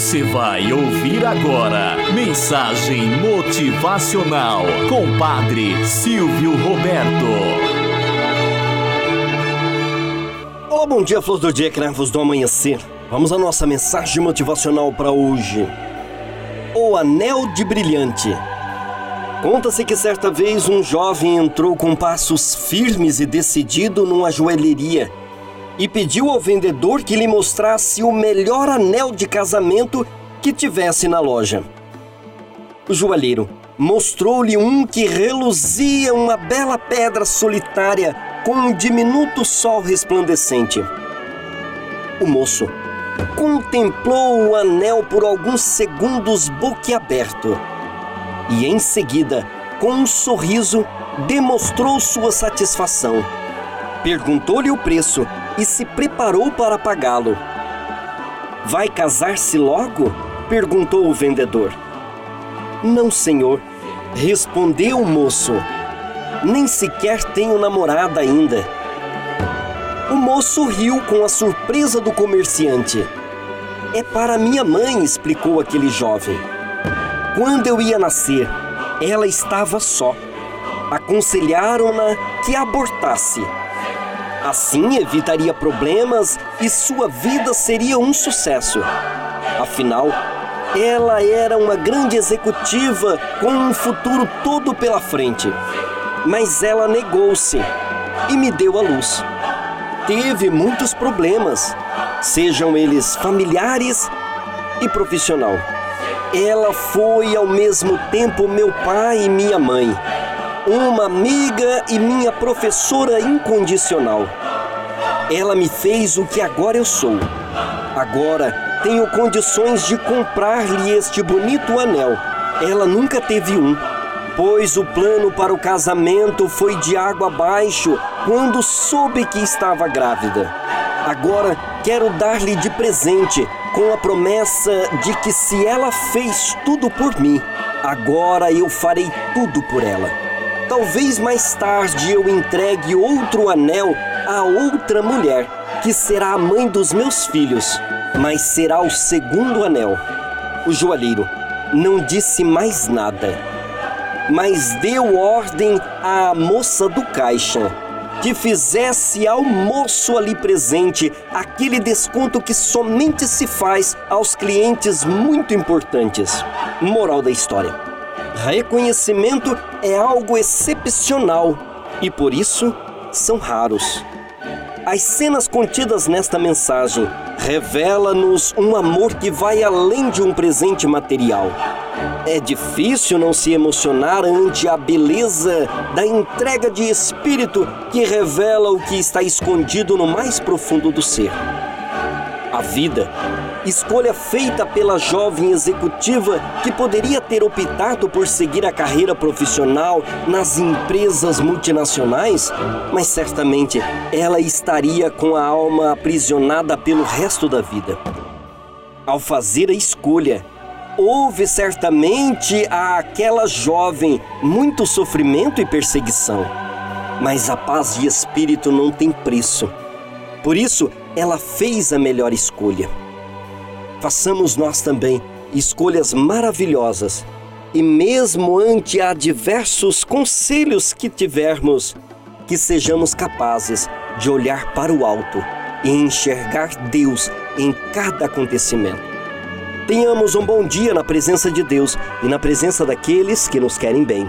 Você vai ouvir agora Mensagem Motivacional com Padre Silvio Roberto. Olá, bom dia, flores do dia, cravos do amanhecer. Vamos à nossa mensagem motivacional para hoje. O Anel de Brilhante. Conta-se que certa vez um jovem entrou com passos firmes e decidido numa joalheria e pediu ao vendedor que lhe mostrasse o melhor anel de casamento que tivesse na loja. O joalheiro mostrou-lhe um que reluzia uma bela pedra solitária com um diminuto sol resplandecente. O moço contemplou o anel por alguns segundos boquiaberto e, em seguida, com um sorriso, demonstrou sua satisfação. Perguntou-lhe o preço e se preparou para pagá-lo. Vai casar-se logo? perguntou o vendedor. Não, senhor, respondeu o moço. Nem sequer tenho namorada ainda. O moço riu com a surpresa do comerciante. É para minha mãe, explicou aquele jovem. Quando eu ia nascer, ela estava só. Aconselharam-na que abortasse Assim evitaria problemas e sua vida seria um sucesso. Afinal, ela era uma grande executiva com um futuro todo pela frente. Mas ela negou-se e me deu a luz. Teve muitos problemas, sejam eles familiares e profissional. Ela foi ao mesmo tempo meu pai e minha mãe uma amiga e minha professora incondicional. Ela me fez o que agora eu sou. Agora tenho condições de comprar-lhe este bonito anel. Ela nunca teve um, pois o plano para o casamento foi de água abaixo quando soube que estava grávida. Agora quero dar-lhe de presente, com a promessa de que se ela fez tudo por mim, agora eu farei tudo por ela. Talvez mais tarde eu entregue outro anel a outra mulher, que será a mãe dos meus filhos, mas será o segundo anel. O joalheiro não disse mais nada, mas deu ordem à moça do caixa que fizesse ao moço ali presente aquele desconto que somente se faz aos clientes muito importantes. Moral da história Reconhecimento é algo excepcional e por isso são raros. As cenas contidas nesta mensagem revela-nos um amor que vai além de um presente material. É difícil não se emocionar ante a beleza da entrega de espírito que revela o que está escondido no mais profundo do ser. A vida escolha feita pela jovem executiva que poderia ter optado por seguir a carreira profissional nas empresas multinacionais, mas certamente ela estaria com a alma aprisionada pelo resto da vida. Ao fazer a escolha, houve certamente àquela jovem muito sofrimento e perseguição, mas a paz de espírito não tem preço. Por isso, ela fez a melhor escolha façamos nós também escolhas maravilhosas e, mesmo ante adversos conselhos que tivermos, que sejamos capazes de olhar para o alto e enxergar Deus em cada acontecimento. Tenhamos um bom dia na presença de Deus e na presença daqueles que nos querem bem.